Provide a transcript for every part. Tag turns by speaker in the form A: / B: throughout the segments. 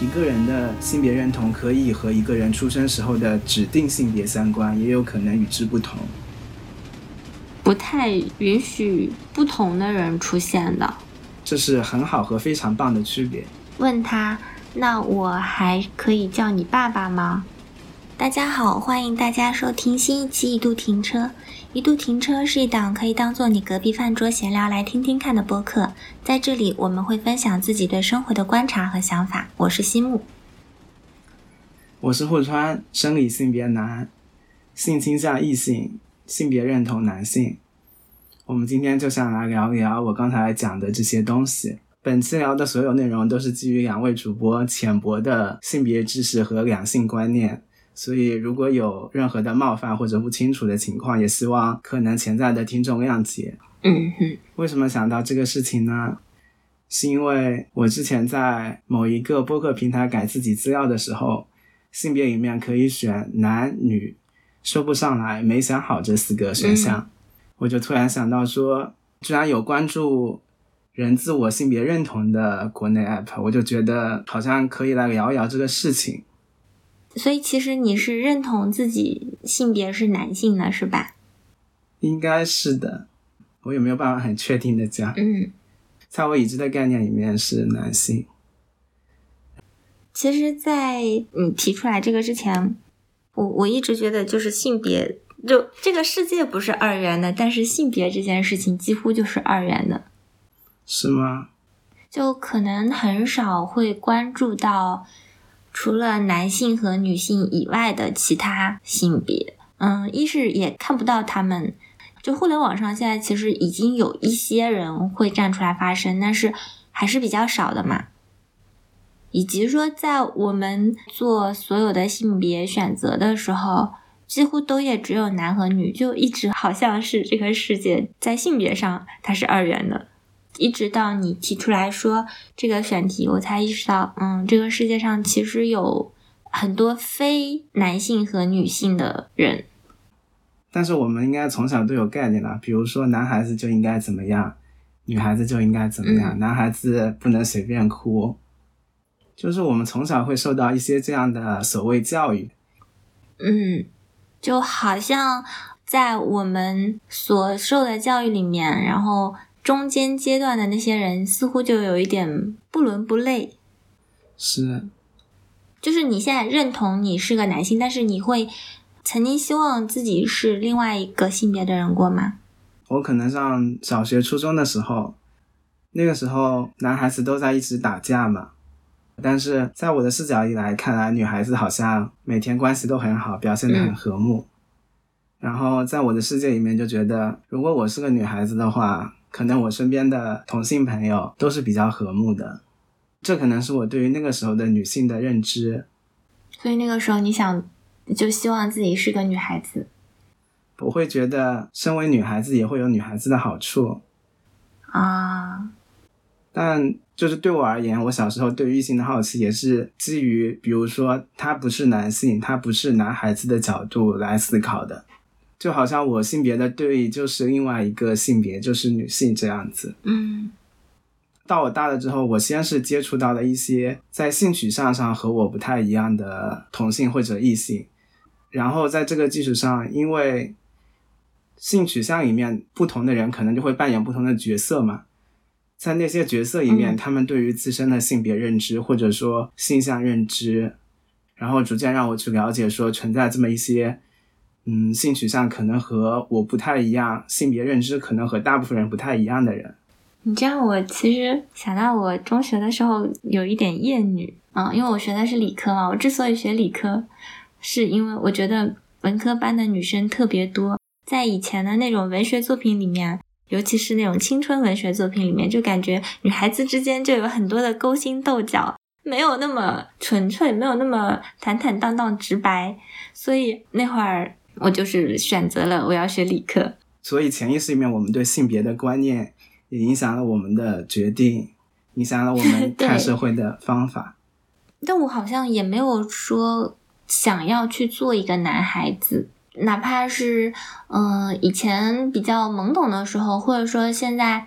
A: 一个人的性别认同可以和一个人出生时候的指定性别相关，也有可能与之不同。
B: 不太允许不同的人出现的，
A: 这是很好和非常棒的区别。
B: 问他，那我还可以叫你爸爸吗？大家好，欢迎大家收听新一期《一度停车》。一度停车是一档可以当做你隔壁饭桌闲聊来听听看的播客，在这里我们会分享自己对生活的观察和想法。我是西木，
A: 我是户川，生理性别男，性倾向异性，性别认同男性。我们今天就想来聊一聊我刚才讲的这些东西。本期聊的所有内容都是基于两位主播浅薄的性别知识和两性观念。所以，如果有任何的冒犯或者不清楚的情况，也希望可能潜在的听众谅解。
B: 嗯哼。
A: 为什么想到这个事情呢？是因为我之前在某一个播客平台改自己资料的时候，性别里面可以选男女，说不上来，没想好这四个选项，我就突然想到说，居然有关注人自我性别认同的国内 app，我就觉得好像可以来聊一聊这个事情。
B: 所以其实你是认同自己性别是男性的，是吧？
A: 应该是的，我也没有办法很确定的讲。
B: 嗯，
A: 在我已知的概念里面是男性。
B: 其实，在你提出来这个之前，我我一直觉得就是性别，就这个世界不是二元的，但是性别这件事情几乎就是二元的。
A: 是吗？
B: 就可能很少会关注到。除了男性和女性以外的其他性别，嗯，一是也看不到他们。就互联网上现在其实已经有一些人会站出来发声，但是还是比较少的嘛。以及说，在我们做所有的性别选择的时候，几乎都也只有男和女，就一直好像是这个世界在性别上它是二元的。一直到你提出来说这个选题，我才意识到，嗯，这个世界上其实有很多非男性和女性的人。
A: 但是我们应该从小都有概念了，比如说男孩子就应该怎么样，女孩子就应该怎么样，男孩子不能随便哭，就是我们从小会受到一些这样的所谓教育。
B: 嗯，就好像在我们所受的教育里面，然后。中间阶段的那些人似乎就有一点不伦不类，
A: 是，
B: 就是你现在认同你是个男性，但是你会曾经希望自己是另外一个性别的人过吗？
A: 我可能上小学、初中的时候，那个时候男孩子都在一直打架嘛，但是在我的视角里来看来，女孩子好像每天关系都很好，表现的很和睦，然后在我的世界里面就觉得，如果我是个女孩子的话。可能我身边的同性朋友都是比较和睦的，这可能是我对于那个时候的女性的认知。
B: 所以那个时候你想，就希望自己是个女孩子。
A: 我会觉得，身为女孩子也会有女孩子的好处
B: 啊。
A: 但就是对我而言，我小时候对于异性的好奇也是基于，比如说他不是男性，他不是男孩子的角度来思考的。就好像我性别的对立就是另外一个性别，就是女性这样子。
B: 嗯，
A: 到我大了之后，我先是接触到了一些在性取向上和我不太一样的同性或者异性，然后在这个基础上，因为性取向里面不同的人可能就会扮演不同的角色嘛，在那些角色里面，他们对于自身的性别认知或者说性向认知，然后逐渐让我去了解说存在这么一些。嗯，性取向可能和我不太一样，性别认知可能和大部分人不太一样的人。
B: 你这样，我其实想到我中学的时候有一点厌女啊，因为我学的是理科嘛。我之所以学理科，是因为我觉得文科班的女生特别多，在以前的那种文学作品里面，尤其是那种青春文学作品里面，就感觉女孩子之间就有很多的勾心斗角，没有那么纯粹，没有那么坦坦荡荡直白，所以那会儿。我就是选择了我要学理科，
A: 所以潜意识里面我们对性别的观念也影响了我们的决定，影响了我们 看社会的方法。
B: 但我好像也没有说想要去做一个男孩子，哪怕是嗯以前比较懵懂的时候，或者说现在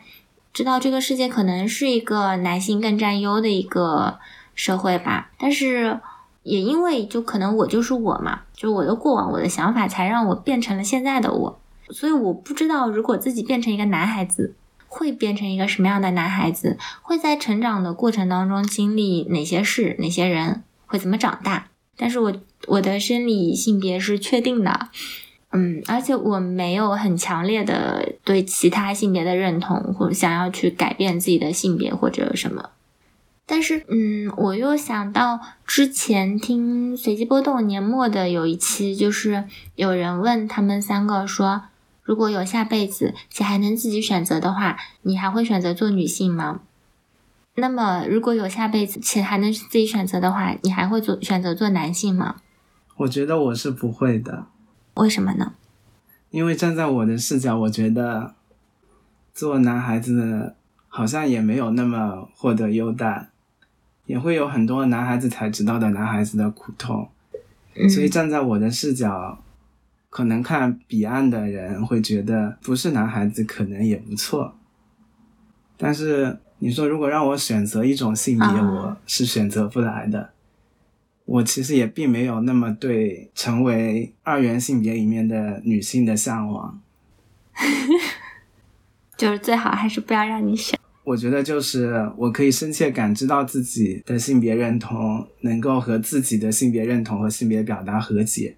B: 知道这个世界可能是一个男性更占优的一个。社会吧。但是也因为就可能我就是我嘛，就我的过往、我的想法，才让我变成了现在的我。所以我不知道，如果自己变成一个男孩子，会变成一个什么样的男孩子？会在成长的过程当中经历哪些事、哪些人？会怎么长大？但是我我的生理性别是确定的。嗯，而且我没有很强烈的对其他性别的认同，或者想要去改变自己的性别或者什么。但是，嗯，我又想到之前听随机波动年末的有一期，就是有人问他们三个说，如果有下辈子且还能自己选择的话，你还会选择做女性吗？那么，如果有下辈子且还能自己选择的话，你还会做选择做男性吗？
A: 我觉得我是不会的。
B: 为什么呢？
A: 因为站在我的视角，我觉得做男孩子好像也没有那么获得优待，也会有很多男孩子才知道的男孩子的苦痛。所以站在我的视角，可能看彼岸的人会觉得不是男孩子可能也不错。但是你说如果让我选择一种性别，我是选择不来的。我其实也并没有那么对成为二元性别里面的女性的向往，
B: 就是最好还是不要让你选。
A: 我觉得就是我可以深切感知到自己的性别认同，能够和自己的性别认同和性别表达和解。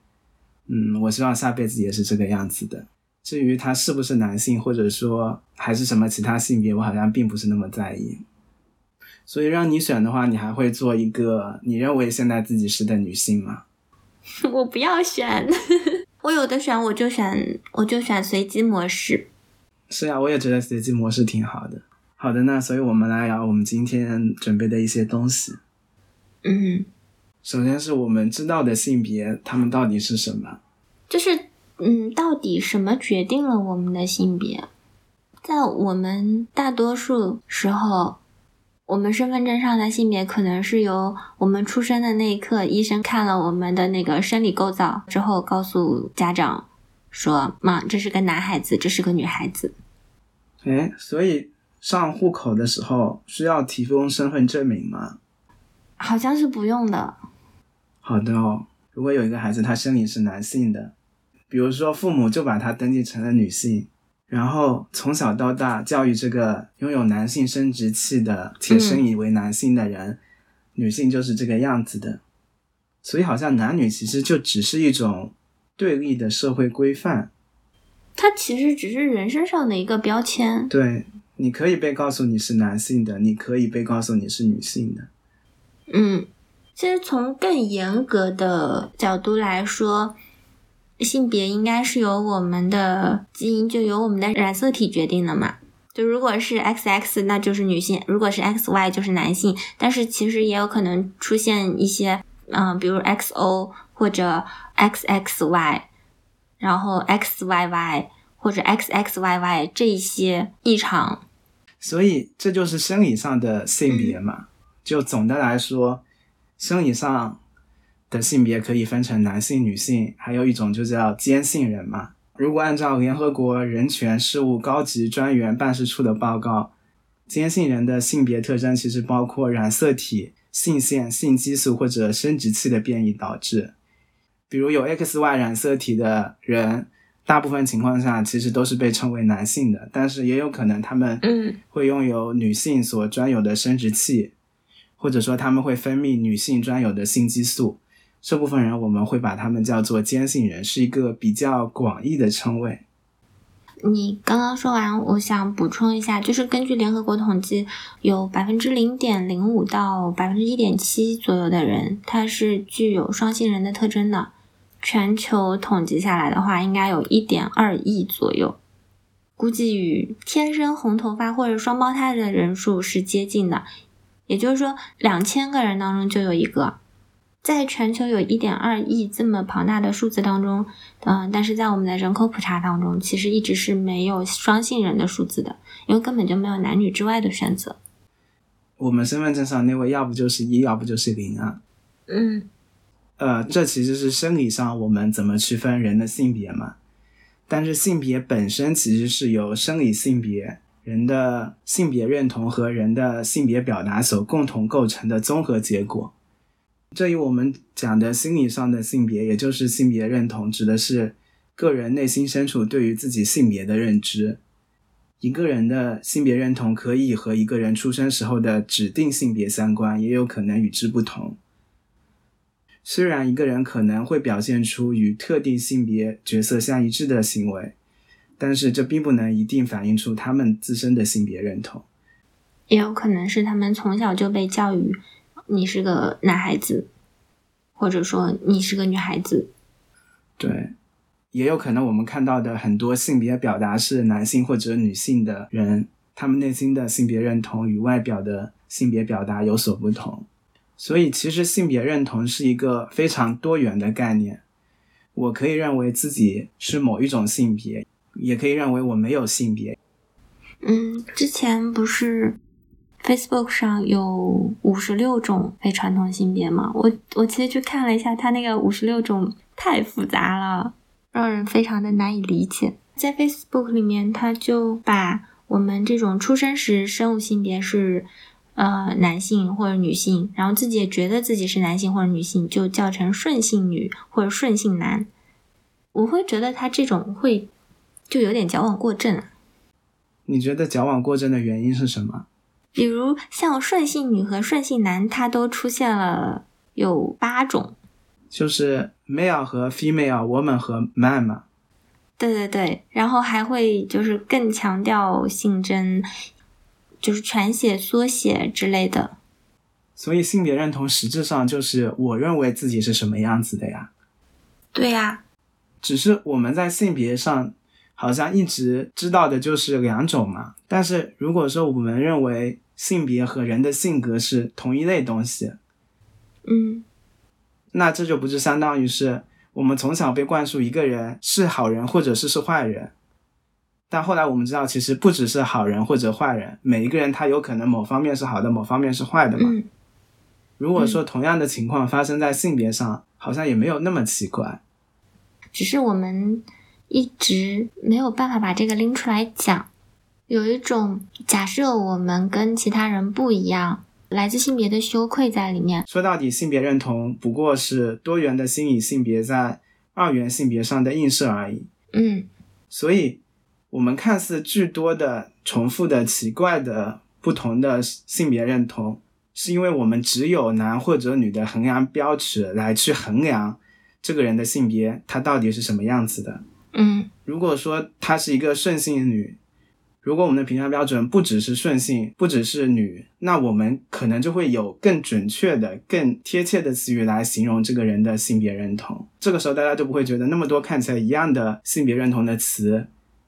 A: 嗯，我希望下辈子也是这个样子的。至于他是不是男性，或者说还是什么其他性别，我好像并不是那么在意。所以让你选的话，你还会做一个你认为现在自己是的女性吗？
B: 我不要选，我有的选我就选我就选随机模式。
A: 是呀，我也觉得随机模式挺好的。好的，那所以我们来聊我们今天准备的一些东西。
B: 嗯，
A: 首先是我们知道的性别，他们到底是什么？
B: 就是嗯，到底什么决定了我们的性别？在我们大多数时候。我们身份证上的性别可能是由我们出生的那一刻，医生看了我们的那个生理构造之后，告诉家长说：“妈，这是个男孩子，这是个女孩子。”
A: 哎，所以上户口的时候需要提供身份证明吗？
B: 好像是不用的。
A: 好的哦，如果有一个孩子他生理是男性的，比如说父母就把他登记成了女性。然后从小到大教育这个拥有男性生殖器的且生以为男性的人，女性就是这个样子的，所以好像男女其实就只是一种对立的社会规范。
B: 它其实只是人身上的一个标签。
A: 对，你可以被告诉你是男性的，你可以被告诉你是女性的。
B: 嗯，其实从更严格的角度来说。性别应该是由我们的基因，就由我们的染色体决定的嘛。就如果是 XX，那就是女性；如果是 XY，就是男性。但是其实也有可能出现一些，嗯，比如 XO 或者 XXY，然后 XYY 或者 XXYY 这些异常。
A: 所以这就是生理上的性别嘛。就总的来说，生理上。的性别可以分成男性、女性，还有一种就叫间性人嘛。如果按照联合国人权事务高级专员办事处的报告，坚性人的性别特征其实包括染色体、性腺、性激素或者生殖器的变异导致。比如有 XY 染色体的人，大部分情况下其实都是被称为男性的，但是也有可能他们会拥有女性所专有的生殖器，或者说他们会分泌女性专有的性激素。这部分人我们会把他们叫做坚信人，是一个比较广义的称谓。
B: 你刚刚说完，我想补充一下，就是根据联合国统计，有百分之零点零五到百分之一点七左右的人，他是具有双性人的特征的。全球统计下来的话，应该有一点二亿左右，估计与天生红头发或者双胞胎的人数是接近的。也就是说，两千个人当中就有一个。在全球有一点二亿这么庞大的数字当中，嗯，但是在我们的人口普查当中，其实一直是没有双性人的数字的，因为根本就没有男女之外的选择。
A: 我们身份证上那位要不就是一，要不就是零啊。
B: 嗯，
A: 呃，这其实是生理上我们怎么区分人的性别嘛？但是性别本身其实是由生理性别人的性别认同和人的性别表达所共同构成的综合结果。这与我们讲的心理上的性别，也就是性别认同，指的是个人内心深处对于自己性别的认知。一个人的性别认同可以和一个人出生时候的指定性别相关，也有可能与之不同。虽然一个人可能会表现出与特定性别角色相一致的行为，但是这并不能一定反映出他们自身的性别认同。
B: 也有可能是他们从小就被教育，你是个男孩子，或者说你是个女孩子。
A: 对，也有可能我们看到的很多性别表达是男性或者女性的人，他们内心的性别认同与外表的性别表达有所不同。所以，其实性别认同是一个非常多元的概念。我可以认为自己是某一种性别，也可以认为我没有性别。
B: 嗯，之前不是 Facebook 上有五十六种非传统性别吗？我我其实去看了一下，它那个五十六种太复杂了，让人非常的难以理解。在 Facebook 里面，它就把我们这种出生时生物性别是。呃，男性或者女性，然后自己也觉得自己是男性或者女性，就叫成顺性女或者顺性男。我会觉得他这种会就有点矫枉过正。
A: 你觉得矫枉过正的原因是什么？
B: 比如像顺性女和顺性男，它都出现了有八种，
A: 就是 male 和 female，woman 和 man 嘛。
B: 对对对，然后还会就是更强调性征。就是全写、缩写之类的，
A: 所以性别认同实质上就是我认为自己是什么样子的呀？
B: 对呀，
A: 只是我们在性别上好像一直知道的就是两种嘛。但是如果说我们认为性别和人的性格是同一类东西，
B: 嗯，
A: 那这就不是相当于是我们从小被灌输一个人是好人或者是是坏人。但后来我们知道，其实不只是好人或者坏人，每一个人他有可能某方面是好的，某方面是坏的嘛。如果说同样的情况发生在性别上，好像也没有那么奇怪。
B: 只是我们一直没有办法把这个拎出来讲。有一种假设我们跟其他人不一样，来自性别的羞愧在里面。
A: 说到底，性别认同不过是多元的心理性别在二元性别上的映射而已。
B: 嗯，
A: 所以。我们看似巨多的重复的奇怪的不同的性别认同，是因为我们只有男或者女的衡量标尺来去衡量这个人的性别，他到底是什么样子的。
B: 嗯，
A: 如果说她是一个顺性女，如果我们的评价标准不只是顺性，不只是女，那我们可能就会有更准确的、更贴切的词语来形容这个人的性别认同。这个时候大家就不会觉得那么多看起来一样的性别认同的词。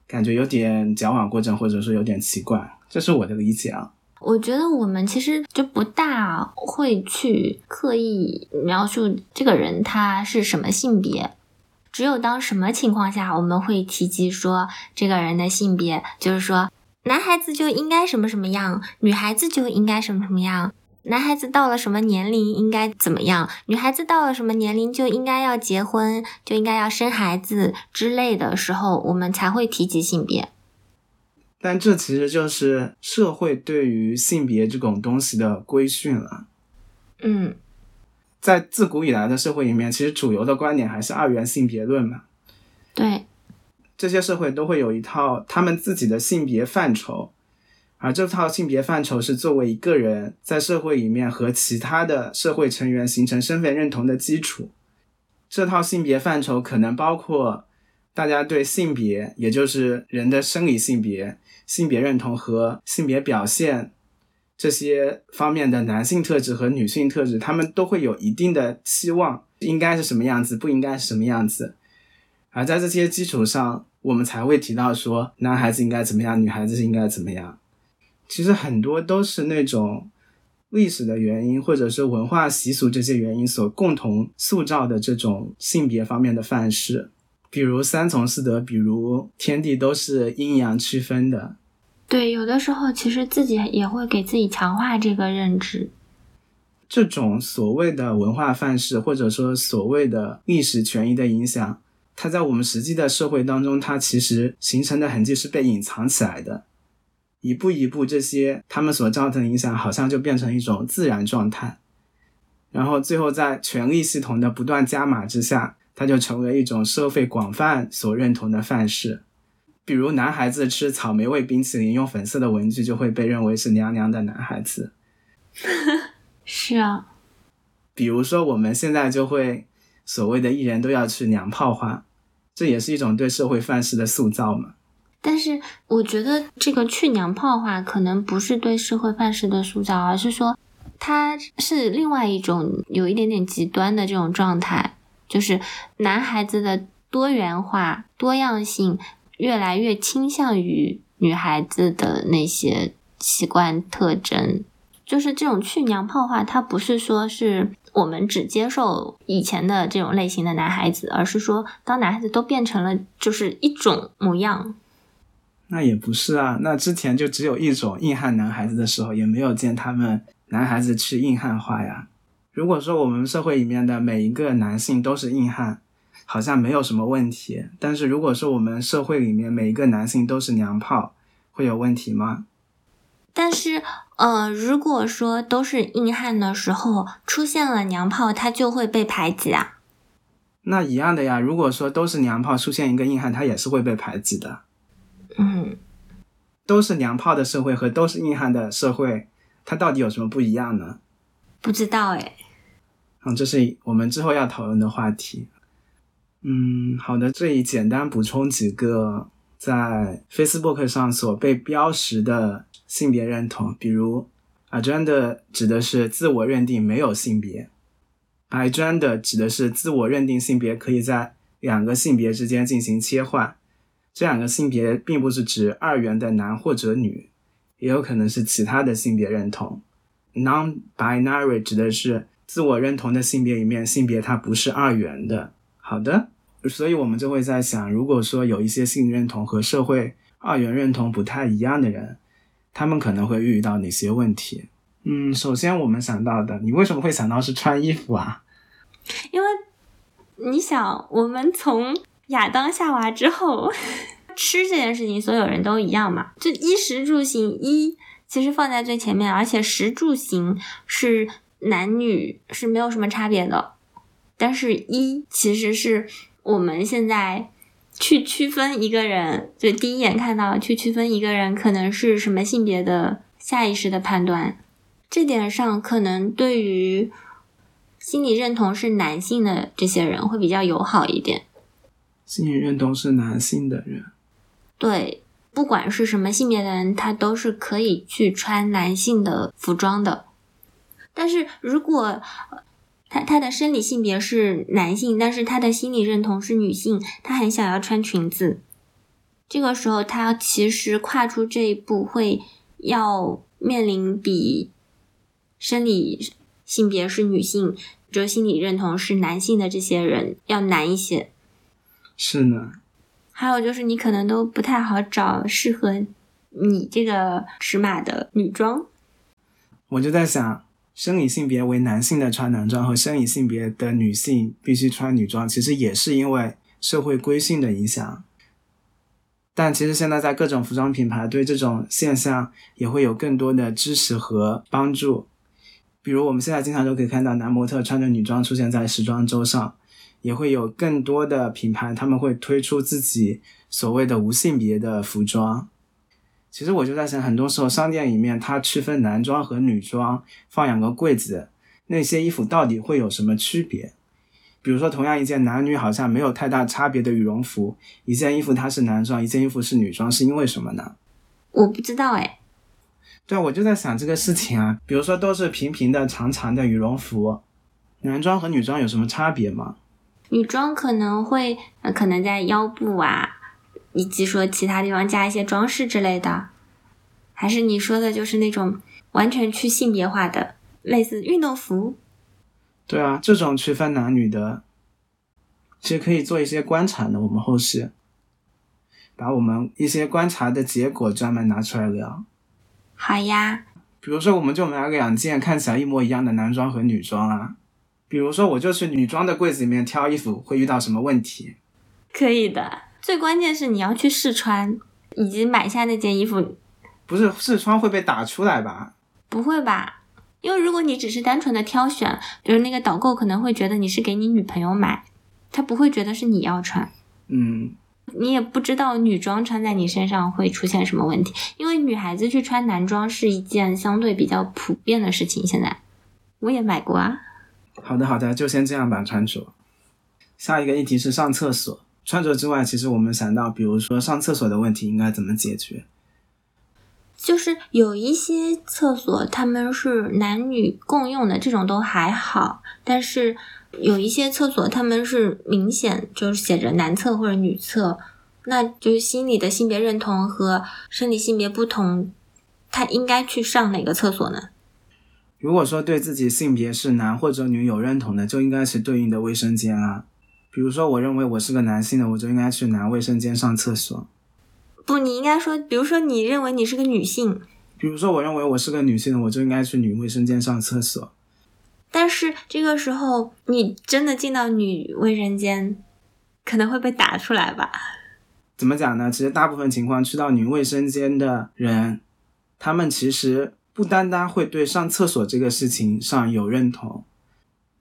A: 感觉有点矫枉过正，或者说有点奇怪，这是我的理解啊。
B: 我觉得我们其实就不大会去刻意描述这个人他是什么性别，只有当什么情况下我们会提及说这个人的性别，就是说男孩子就应该什么什么样，女孩子就应该什么什么样。男孩子到了什么年龄应该怎么样？女孩子到了什么年龄就应该要结婚，就应该要生孩子之类的时候，我们才会提及性别。
A: 但这其实就是社会对于性别这种东西的规训了。
B: 嗯，
A: 在自古以来的社会里面，其实主流的观点还是二元性别论嘛。
B: 对，
A: 这些社会都会有一套他们自己的性别范畴。而这套性别范畴是作为一个人在社会里面和其他的社会成员形成身份认同的基础。这套性别范畴可能包括大家对性别，也就是人的生理性别、性别认同和性别表现这些方面的男性特质和女性特质，他们都会有一定的期望，应该是什么样子，不应该是什么样子。而在这些基础上，我们才会提到说，男孩子应该怎么样，女孩子应该怎么样。其实很多都是那种历史的原因，或者是文化习俗这些原因所共同塑造的这种性别方面的范式，比如三从四德，比如天地都是阴阳区分的。
B: 对，有的时候其实自己也会给自己强化这个认知。
A: 这种所谓的文化范式，或者说所谓的历史权益的影响，它在我们实际的社会当中，它其实形成的痕迹是被隐藏起来的。一步一步，这些他们所造成的影响，好像就变成一种自然状态。然后最后在权力系统的不断加码之下，它就成为一种社会广泛所认同的范式。比如男孩子吃草莓味冰淇淋用粉色的文具，就会被认为是娘娘的男孩子。
B: 是啊。
A: 比如说我们现在就会所谓的艺人都要去娘炮化，这也是一种对社会范式的塑造嘛。
B: 但是我觉得这个去娘炮化可能不是对社会范式的塑造，而是说它是另外一种有一点点极端的这种状态，就是男孩子的多元化、多样性。越来越倾向于女孩子的那些习惯特征，就是这种去娘炮化。它不是说是我们只接受以前的这种类型的男孩子，而是说当男孩子都变成了就是一种模样。
A: 那也不是啊，那之前就只有一种硬汉男孩子的时候，也没有见他们男孩子去硬汉化呀。如果说我们社会里面的每一个男性都是硬汉。好像没有什么问题，但是如果说我们社会里面每一个男性都是娘炮，会有问题吗？
B: 但是，呃，如果说都是硬汉的时候出现了娘炮，他就会被排挤啊。
A: 那一样的呀，如果说都是娘炮出现一个硬汉，他也是会被排挤的。
B: 嗯，
A: 都是娘炮的社会和都是硬汉的社会，它到底有什么不一样呢？
B: 不知道哎。
A: 嗯，这是我们之后要讨论的话题。嗯，好的，这里简单补充几个在 Facebook 上所被标识的性别认同，比如 agenda 指的是自我认定没有性别，agenda 指的是自我认定性别可以在两个性别之间进行切换，这两个性别并不是指二元的男或者女，也有可能是其他的性别认同。non-binary 指的是自我认同的性别里面性别它不是二元的。好的。所以，我们就会在想，如果说有一些性认同和社会二元认同不太一样的人，他们可能会遇到哪些问题？嗯，首先我们想到的，你为什么会想到是穿衣服啊？
B: 因为你想，我们从亚当夏娃之后，吃这件事情，所有人都一样嘛？就衣食住行，衣其实放在最前面，而且食住行是男女是没有什么差别的，但是衣其实是。我们现在去区分一个人，就第一眼看到去区分一个人可能是什么性别的下意识的判断，这点上可能对于心理认同是男性的这些人会比较友好一点。
A: 心理认同是男性的人，
B: 对，不管是什么性别的人，他都是可以去穿男性的服装的。但是如果他他的生理性别是男性，但是他的心理认同是女性，他很想要穿裙子。这个时候，他其实跨出这一步会要面临比生理性别是女性，就心理认同是男性的这些人要难一些。
A: 是呢。
B: 还有就是，你可能都不太好找适合你这个尺码的女装。
A: 我就在想。生理性别为男性的穿男装和生理性别的女性必须穿女装，其实也是因为社会规训的影响。但其实现在在各种服装品牌对这种现象也会有更多的支持和帮助。比如我们现在经常都可以看到男模特穿着女装出现在时装周上，也会有更多的品牌他们会推出自己所谓的无性别的服装。其实我就在想，很多时候商店里面它区分男装和女装，放两个柜子，那些衣服到底会有什么区别？比如说，同样一件男女好像没有太大差别的羽绒服，一件衣服它是男装，一件衣服是女装，是因为什么呢？
B: 我不知道哎。
A: 对啊，我就在想这个事情啊。比如说，都是平平的、长长的羽绒服，男装和女装有什么差别吗？
B: 女装可能会，呃，可能在腰部啊。以及说其他地方加一些装饰之类的，还是你说的就是那种完全去性别化的，类似运动服？
A: 对啊，这种区分男女的，其实可以做一些观察的。我们后续把我们一些观察的结果专门拿出来聊。
B: 好呀。
A: 比如说，我们就买两件看起来一模一样的男装和女装啊。比如说，我就去女装的柜子里面挑衣服，会遇到什么问题？
B: 可以的。最关键是你要去试穿，以及买下那件衣服，
A: 不是试穿会被打出来吧？
B: 不会吧？因为如果你只是单纯的挑选，比如那个导购可能会觉得你是给你女朋友买，他不会觉得是你要穿。
A: 嗯，
B: 你也不知道女装穿在你身上会出现什么问题，因为女孩子去穿男装是一件相对比较普遍的事情。现在我也买过啊。
A: 好的好的，就先这样吧。穿着，下一个议题是上厕所。穿着之外，其实我们想到，比如说上厕所的问题应该怎么解决？
B: 就是有一些厕所他们是男女共用的，这种都还好。但是有一些厕所他们是明显就是写着男厕或者女厕，那就是心理的性别认同和生理性别不同，他应该去上哪个厕所呢？
A: 如果说对自己性别是男或者女有认同的，就应该是对应的卫生间啊。比如说，我认为我是个男性的，我就应该去男卫生间上厕所。
B: 不，你应该说，比如说你认为你是个女性，
A: 比如说我认为我是个女性的，我就应该去女卫生间上厕所。
B: 但是这个时候，你真的进到女卫生间，可能会被打出来吧？
A: 怎么讲呢？其实大部分情况去到女卫生间的人，他们其实不单单会对上厕所这个事情上有认同。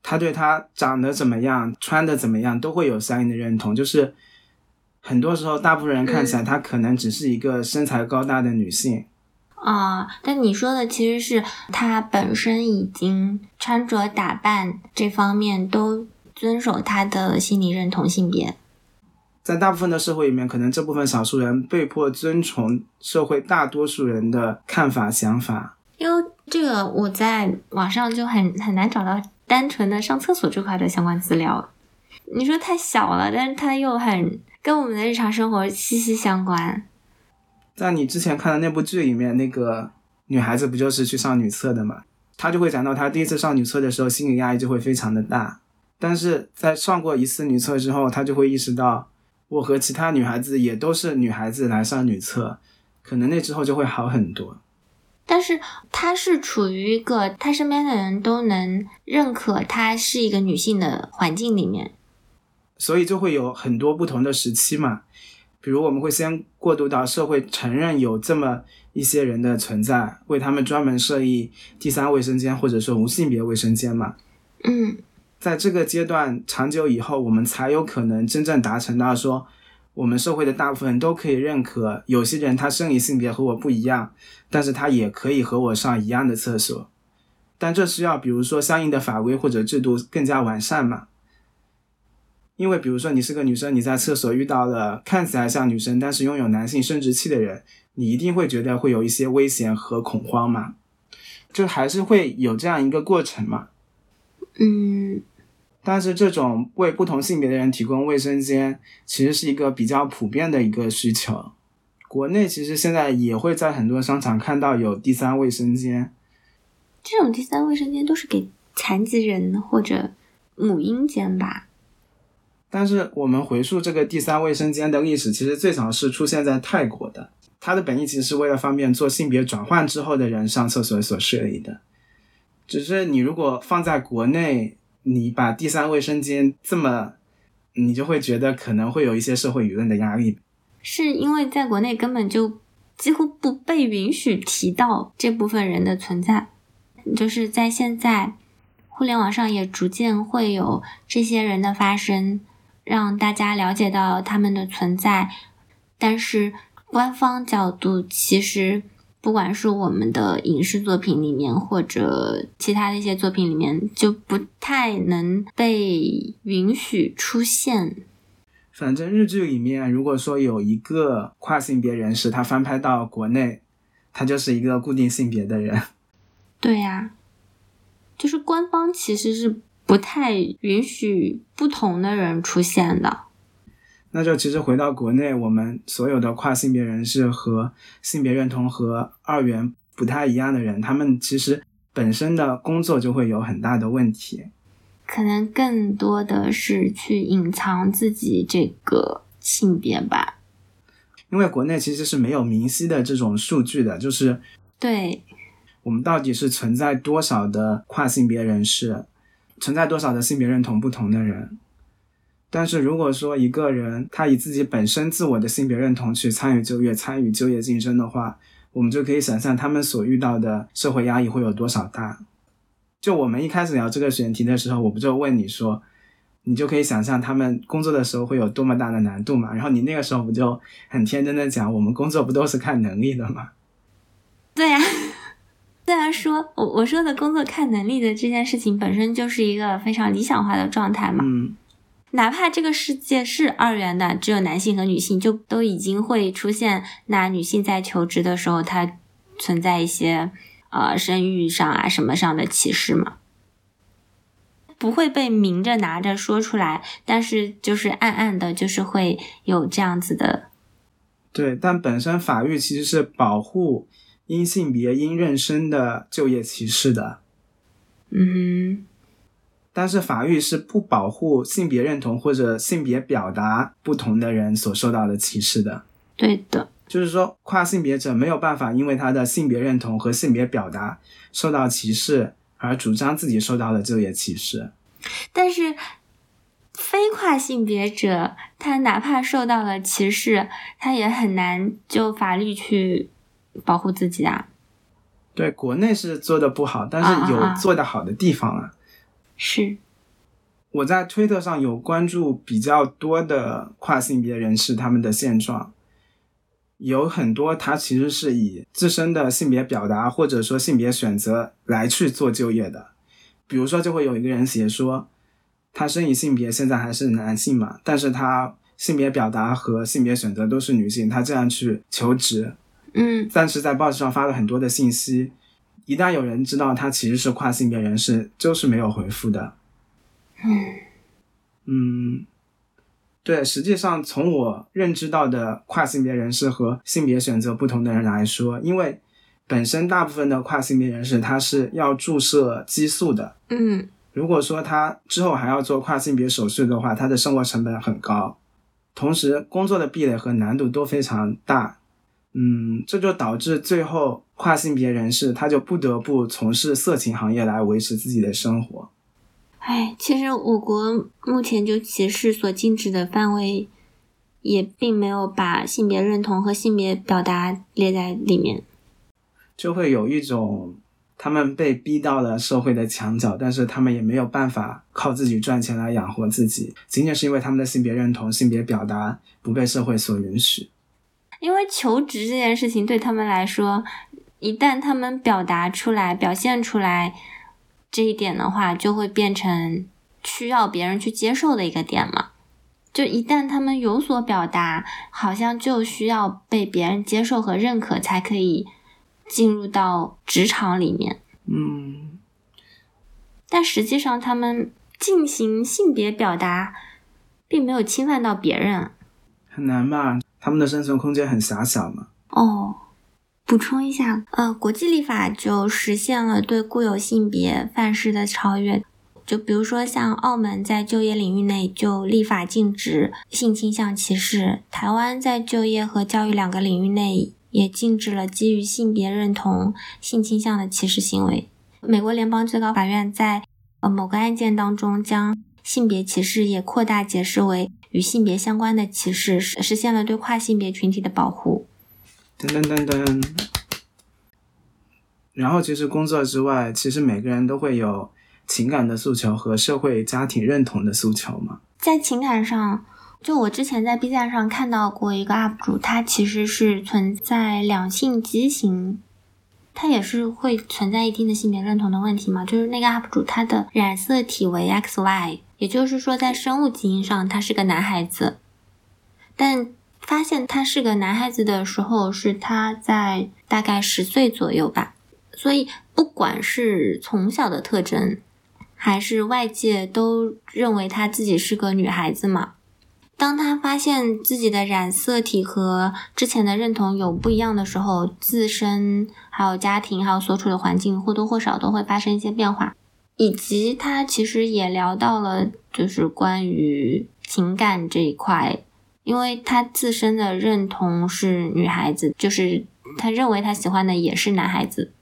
A: 他对他长得怎么样、穿的怎么样都会有相应的认同，就是很多时候，大部分人看起来她可能只是一个身材高大的女性
B: 啊。但你说的其实是她本身已经穿着打扮这方面都遵守她的心理认同性别。
A: 在大部分的社会里面，可能这部分少数人被迫遵从社会大多数人的看法、想法。
B: 因为这个，我在网上就很很难找到。单纯的上厕所这块的相关资料，你说太小了，但是它又很跟我们的日常生活息息相关。
A: 在你之前看的那部剧里面，那个女孩子不就是去上女厕的嘛？她就会讲到她第一次上女厕的时候，心理压力就会非常的大。但是在上过一次女厕之后，她就会意识到，我和其他女孩子也都是女孩子来上女厕，可能那之后就会好很多。
B: 但是她是处于一个她身边的人都能认可她是一个女性的环境里面，
A: 所以就会有很多不同的时期嘛。比如我们会先过渡到社会承认有这么一些人的存在，为他们专门设立第三卫生间或者说无性别卫生间嘛。
B: 嗯，
A: 在这个阶段长久以后，我们才有可能真正达成到说。我们社会的大部分人都可以认可，有些人他生理性别和我不一样，但是他也可以和我上一样的厕所，但这需要比如说相应的法规或者制度更加完善嘛？因为比如说你是个女生，你在厕所遇到了看起来像女生但是拥有男性生殖器的人，你一定会觉得会有一些危险和恐慌嘛？就还是会有这样一个过程嘛？
B: 嗯。
A: 但是这种为不同性别的人提供卫生间，其实是一个比较普遍的一个需求。国内其实现在也会在很多商场看到有第三卫生间。
B: 这种第三卫生间都是给残疾人或者母婴间吧。
A: 但是我们回溯这个第三卫生间的历史，其实最早是出现在泰国的。它的本意其实是为了方便做性别转换之后的人上厕所所设立的。只是你如果放在国内。你把第三卫生间这么，你就会觉得可能会有一些社会舆论的压力，
B: 是因为在国内根本就几乎不被允许提到这部分人的存在，就是在现在互联网上也逐渐会有这些人的发生，让大家了解到他们的存在，但是官方角度其实。不管是我们的影视作品里面，或者其他的一些作品里面，就不太能被允许出现。
A: 反正日剧里面，如果说有一个跨性别人士，他翻拍到国内，他就是一个固定性别的人。
B: 对呀，就是官方其实是不太允许不同的人出现的。
A: 那就其实回到国内，我们所有的跨性别人士和性别认同和二元不太一样的人，他们其实本身的工作就会有很大的问题，
B: 可能更多的是去隐藏自己这个性别吧。
A: 因为国内其实是没有明晰的这种数据的，就是
B: 对
A: 我们到底是存在多少的跨性别人士，存在多少的性别认同不同的人。但是如果说一个人他以自己本身自我的性别认同去参与就业、参与就业竞争的话，我们就可以想象他们所遇到的社会压力会有多少大。就我们一开始聊这个选题的时候，我不就问你说，你就可以想象他们工作的时候会有多么大的难度嘛？然后你那个时候不就很天真的讲，我们工作不都是看能力的吗？
B: 对呀，虽然说我我说的工作看能力的这件事情本身就是一个非常理想化的状态嘛。
A: 嗯，
B: 哪怕这个世界是二元的，只有男性和女性，就都已经会出现。那女性在求职的时候，她存在一些呃生育上啊什么上的歧视嘛，不会被明着拿着说出来，但是就是暗暗的，就是会有这样子的。
A: 对，但本身法律其实是保护因性别因妊娠的就业歧视的，
B: 嗯
A: 但是法律是不保护性别认同或者性别表达不同的人所受到的歧视的。
B: 对的，
A: 就是说，跨性别者没有办法因为他的性别认同和性别表达受到歧视而主张自己受到的就业歧视。
B: 但是。非跨性别者，他哪怕受到了歧视，他也很难就法律去保护自己啊。
A: 对，国内是做的不好，但是有
B: 啊
A: 做的好的地方啊。
B: 是，
A: 我在推特上有关注比较多的跨性别人士他们的现状，有很多他其实是以自身的性别表达或者说性别选择来去做就业的。比如说，就会有一个人写说，他生理性别现在还是男性嘛，但是他性别表达和性别选择都是女性，他这样去求职，
B: 嗯
A: 但是在报纸上发了很多的信息，一旦有人知道他其实是跨性别人士，就是没有回复的。
B: 嗯
A: 嗯，对，实际上从我认知到的跨性别人士和性别选择不同的人来说，因为本身大部分的跨性别人士他是要注射激素的，
B: 嗯
A: 如果说他之后还要做跨性别手术的话，他的生活成本很高，同时工作的壁垒和难度都非常大。嗯，这就导致最后跨性别人士他就不得不从事色情行业来维持自己的生活。
B: 哎，其实我国目前就歧视所禁止的范围，也并没有把性别认同和性别表达列在里面。
A: 就会有一种他们被逼到了社会的墙角，但是他们也没有办法靠自己赚钱来养活自己，仅仅是因为他们的性别认同、性别表达不被社会所允许。
B: 因为求职这件事情对他们来说，一旦他们表达出来、表现出来这一点的话，就会变成需要别人去接受的一个点嘛。就一旦他们有所表达，好像就需要被别人接受和认可，才可以进入到职场里面。
A: 嗯，
B: 但实际上，他们进行性别表达，并没有侵犯到别人。
A: 很难吧？他们的生存空间很狭小嘛。
B: 哦，补充一下，呃，国际立法就实现了对固有性别范式的超越。就比如说，像澳门在就业领域内就立法禁止性倾向歧视，台湾在就业和教育两个领域内也禁止了基于性别认同、性倾向的歧视行为。美国联邦最高法院在呃某个案件当中将性别歧视也扩大解释为与性别相关的歧视，实实现了对跨性别群体的保护。
A: 噔噔噔噔。然后，其实工作之外，其实每个人都会有情感的诉求和社会家庭认同的诉求嘛。
B: 在情感上，就我之前在 B 站上看到过一个 UP 主，他其实是存在两性畸形，他也是会存在一定的性别认同的问题嘛。就是那个 UP 主他的染色体为 XY，也就是说在生物基因上他是个男孩子，但发现他是个男孩子的时候是他在大概十岁左右吧。所以不管是从小的特征，还是外界都认为他自己是个女孩子嘛。当他发现自己的染色体和之前的认同有不一样的时候，自身还有家庭还有所处的环境或多或少都会发生一些变化。以及他其实也聊到了，就是关于情感这一块，因为他自身的认同是女孩子，就是他认为他喜欢的也是男孩子。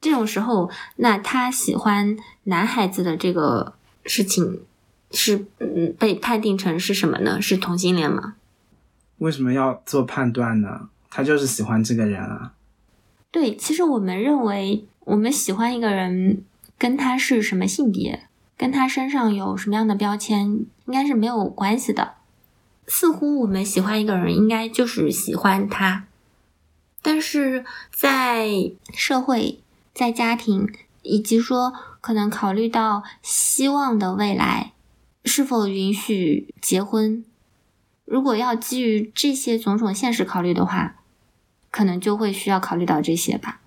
B: 这种时候，那他喜欢男孩子的这个事情是嗯被判定成是什么呢？是同性恋吗？
A: 为什么要做判断呢？他就是喜欢这个人啊。
B: 对，其实我们认为，我们喜欢一个人，跟他是什么性别，跟他身上有什么样的标签，应该是没有关系的。似乎我们喜欢一个人，应该就是喜欢他。但是在社会、在家庭，以及说可能考虑到希望的未来，是否允许结婚？如果要基于这些种种现实考虑的话，可能就会需要考虑到这些吧。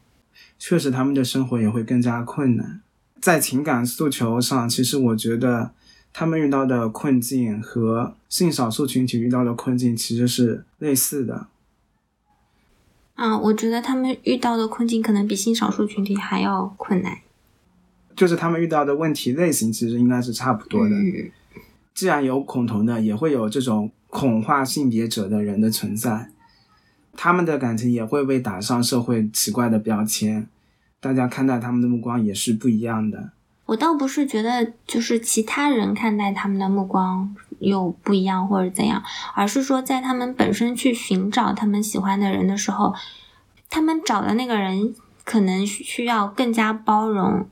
A: 确实，他们的生活也会更加困难。在情感诉求上，其实我觉得他们遇到的困境和性少数群体遇到的困境其实是类似的。
B: 啊，我觉得他们遇到的困境可能比性少数群体还要困难。
A: 就是他们遇到的问题类型其实应该是差不多的。
B: 嗯
A: 既然有恐同的，也会有这种恐化性别者的人的存在，他们的感情也会被打上社会奇怪的标签，大家看待他们的目光也是不一样的。
B: 我倒不是觉得就是其他人看待他们的目光有不一样或者怎样，而是说在他们本身去寻找他们喜欢的人的时候，他们找的那个人可能需要更加包容，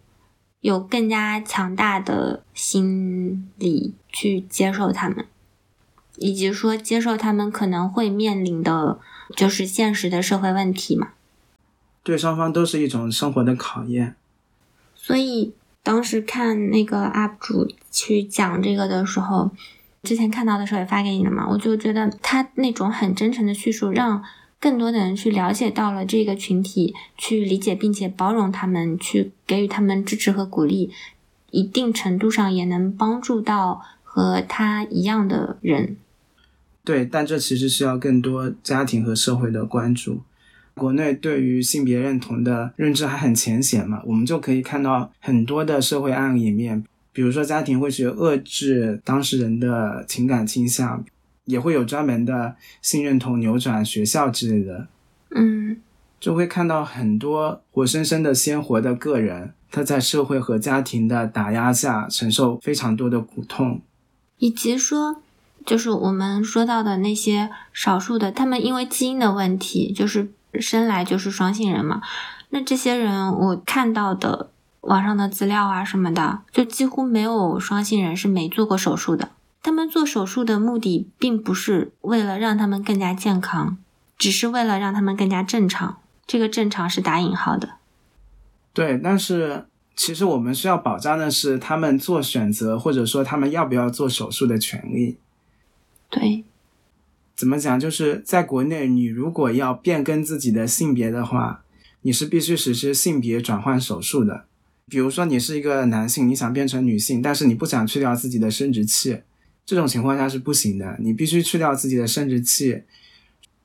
B: 有更加强大的心理去接受他们，以及说接受他们可能会面临的就是现实的社会问题嘛。
A: 对双方都是一种生活的考验。
B: 所以当时看那个 UP 主去讲这个的时候，之前看到的时候也发给你了嘛，我就觉得他那种很真诚的叙述，让更多的人去了解到了这个群体，去理解并且包容他们，去给予他们支持和鼓励，一定程度上也能帮助到和他一样的人。
A: 对，但这其实需要更多家庭和社会的关注。国内对于性别认同的认知还很浅显嘛，我们就可以看到很多的社会案例里面，比如说家庭会去遏制当事人的情感倾向，也会有专门的性认同扭转学校之类的，
B: 嗯
A: 就会看到很多活生生的鲜活的个人，他在社会和家庭的打压下承受非常多的苦痛。
B: 以及说，就是我们说到的那些少数的，他们因为基因的问题，就是生来就是双性人嘛。那这些人，我看到的网上的资料啊什么的，就几乎没有双性人是没做过手术的。他们做手术的目的，并不是为了让他们更加健康，只是为了让他们更加正常。这个正常是打引号的。
A: 对，但是其实我们需要保障的是他们做选择，或者说他们要不要做手术的权利。
B: 对，
A: 怎么讲？就是在国内，你如果要变更自己的性别的话，你是必须实施性别转换手术的。比如说，你是一个男性，你想变成女性，但是你不想去掉自己的生殖器，这种情况下是不行的。你必须去掉自己的生殖器，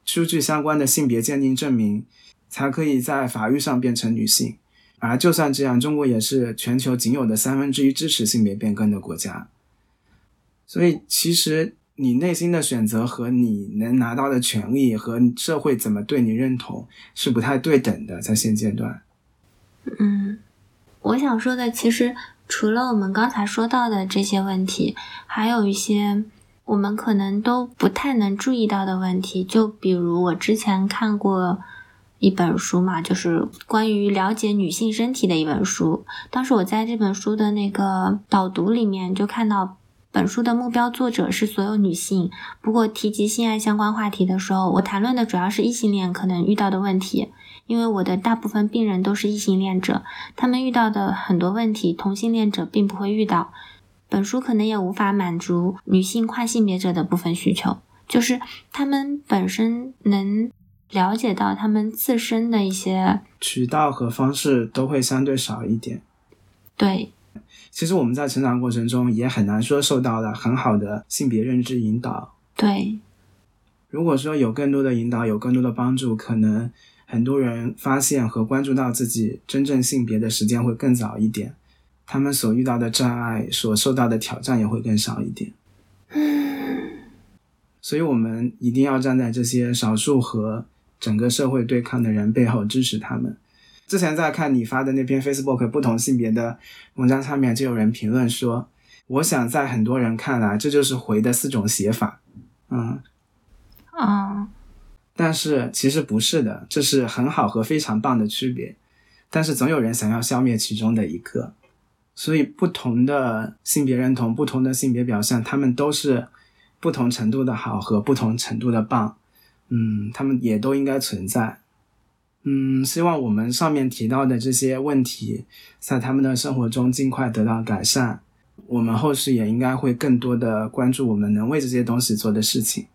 A: 出具相关的性别鉴定证明，才可以在法律上变成女性。而就算这样，中国也是全球仅有的三分之一支持性别变更的国家。所以，其实你内心的选择和你能拿到的权利和社会怎么对你认同是不太对等的，在现阶段。
B: 嗯，我想说的其实除了我们刚才说到的这些问题，还有一些我们可能都不太能注意到的问题。就比如我之前看过一本书嘛，就是关于了解女性身体的一本书。当时我在这本书的那个导读里面就看到。本书的目标作者是所有女性，不过提及性爱相关话题的时候，我谈论的主要是异性恋可能遇到的问题，因为我的大部分病人都是异性恋者，他们遇到的很多问题，同性恋者并不会遇到。本书可能也无法满足女性跨性别者的部分需求，就是他们本身能了解到他们自身的一些
A: 渠道和方式都会相对少一点。
B: 对。
A: 其实我们在成长过程中也很难说受到了很好的性别认知引导。
B: 对，
A: 如果说有更多的引导，有更多的帮助，可能很多人发现和关注到自己真正性别的时间会更早一点，他们所遇到的障碍、所受到的挑战也会更少一点。
B: 嗯，
A: 所以我们一定要站在这些少数和整个社会对抗的人背后，支持他们。之前在看你发的那篇 Facebook 不同性别的文章上面，就有人评论说：“我想在很多人看来，这就是回的四种写法。”嗯，
B: 啊，
A: 但是其实不是的，这是很好和非常棒的区别。但是总有人想要消灭其中的一个，所以不同的性别认同、不同的性别表现，他们都是不同程度的好和不同程度的棒。嗯，他们也都应该存在。嗯，希望我们上面提到的这些问题，在他们的生活中尽快得到改善。我们后续也应该会更多的关注我们能为这些东西做的事情。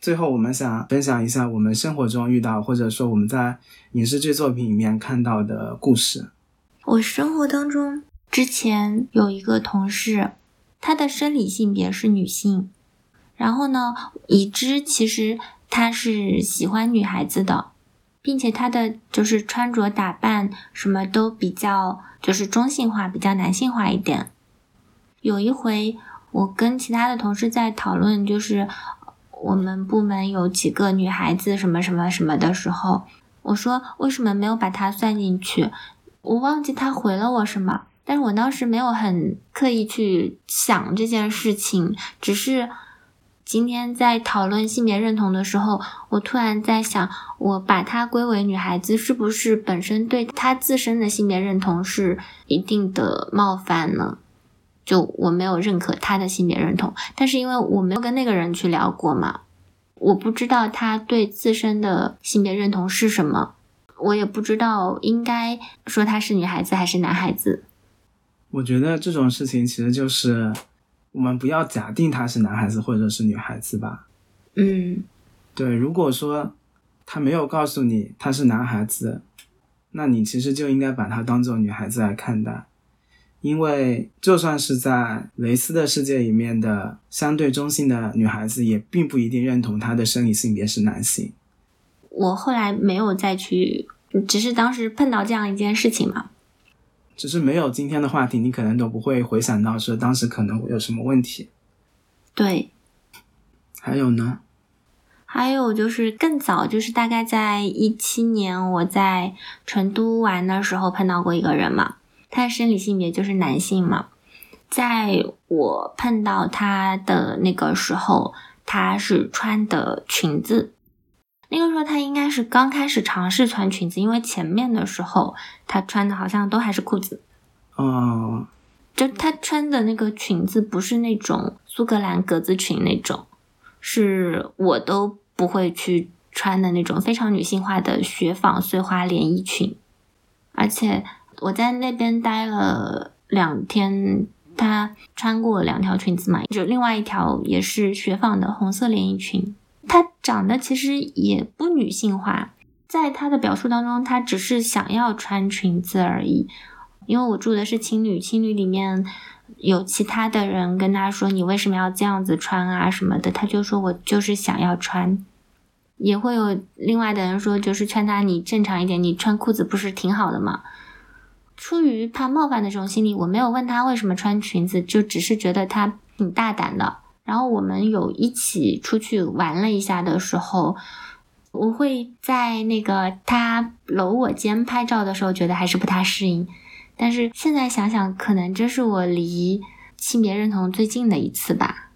A: 最后，我们想分享一下我们生活中遇到，或者说我们在影视剧作品里面看到的故事。
B: 我生活当中之前有一个同事，她的生理性别是女性，然后呢，已知其实她是喜欢女孩子的，并且他的就是穿着打扮什么都比较就是中性化，比较男性化一点。有一回，我跟其他的同事在讨论，就是。我们部门有几个女孩子什么什么什么的时候，我说为什么没有把她算进去？我忘记她回了我什么，但是我当时没有很刻意去想这件事情，只是今天在讨论性别认同的时候，我突然在想，我把她归为女孩子，是不是本身对她自身的性别认同是一定的冒犯呢？就我没有认可他的性别认同，但是因为我没有跟那个人去聊过嘛，我不知道他对自身的性别认同是什么，我也不知道应该说他是女孩子还是男孩子。
A: 我觉得这种事情其实就是我们不要假定他是男孩子或者是女孩子吧。
B: 嗯，
A: 对，如果说他没有告诉你他是男孩子，那你其实就应该把他当做女孩子来看待。因为就算是在蕾丝的世界里面的相对中性的女孩子，也并不一定认同她的生理性别是男性。
B: 我后来没有再去，只是当时碰到这样一件事情嘛。
A: 只是没有今天的话题，你可能都不会回想到说当时可能会有什么问题。
B: 对。
A: 还有呢？
B: 还有就是更早，就是大概在一七年，我在成都玩的时候碰到过一个人嘛。他的生理性别就是男性嘛，在我碰到他的那个时候，他是穿的裙子。那个时候她应该是刚开始尝试穿裙子，因为前面的时候她穿的好像都还是裤子。
A: 哦，
B: 就她穿的那个裙子不是那种苏格兰格子裙那种，是我都不会去穿的那种非常女性化的雪纺碎花连衣裙，而且。我在那边待了两天，她穿过两条裙子嘛，就另外一条也是雪纺的红色连衣裙。她长得其实也不女性化，在她的表述当中，她只是想要穿裙子而已。因为我住的是青旅，青旅里面有其他的人跟她说：“你为什么要这样子穿啊？”什么的，她就说我就是想要穿。也会有另外的人说，就是劝她你正常一点，你穿裤子不是挺好的吗？出于怕冒犯的这种心理，我没有问他为什么穿裙子，就只是觉得他挺大胆的。然后我们有一起出去玩了一下的时候，我会在那个他搂我肩拍照的时候，觉得还是不太适应。但是现在想想，可能这是我离性别认同最近的一次吧。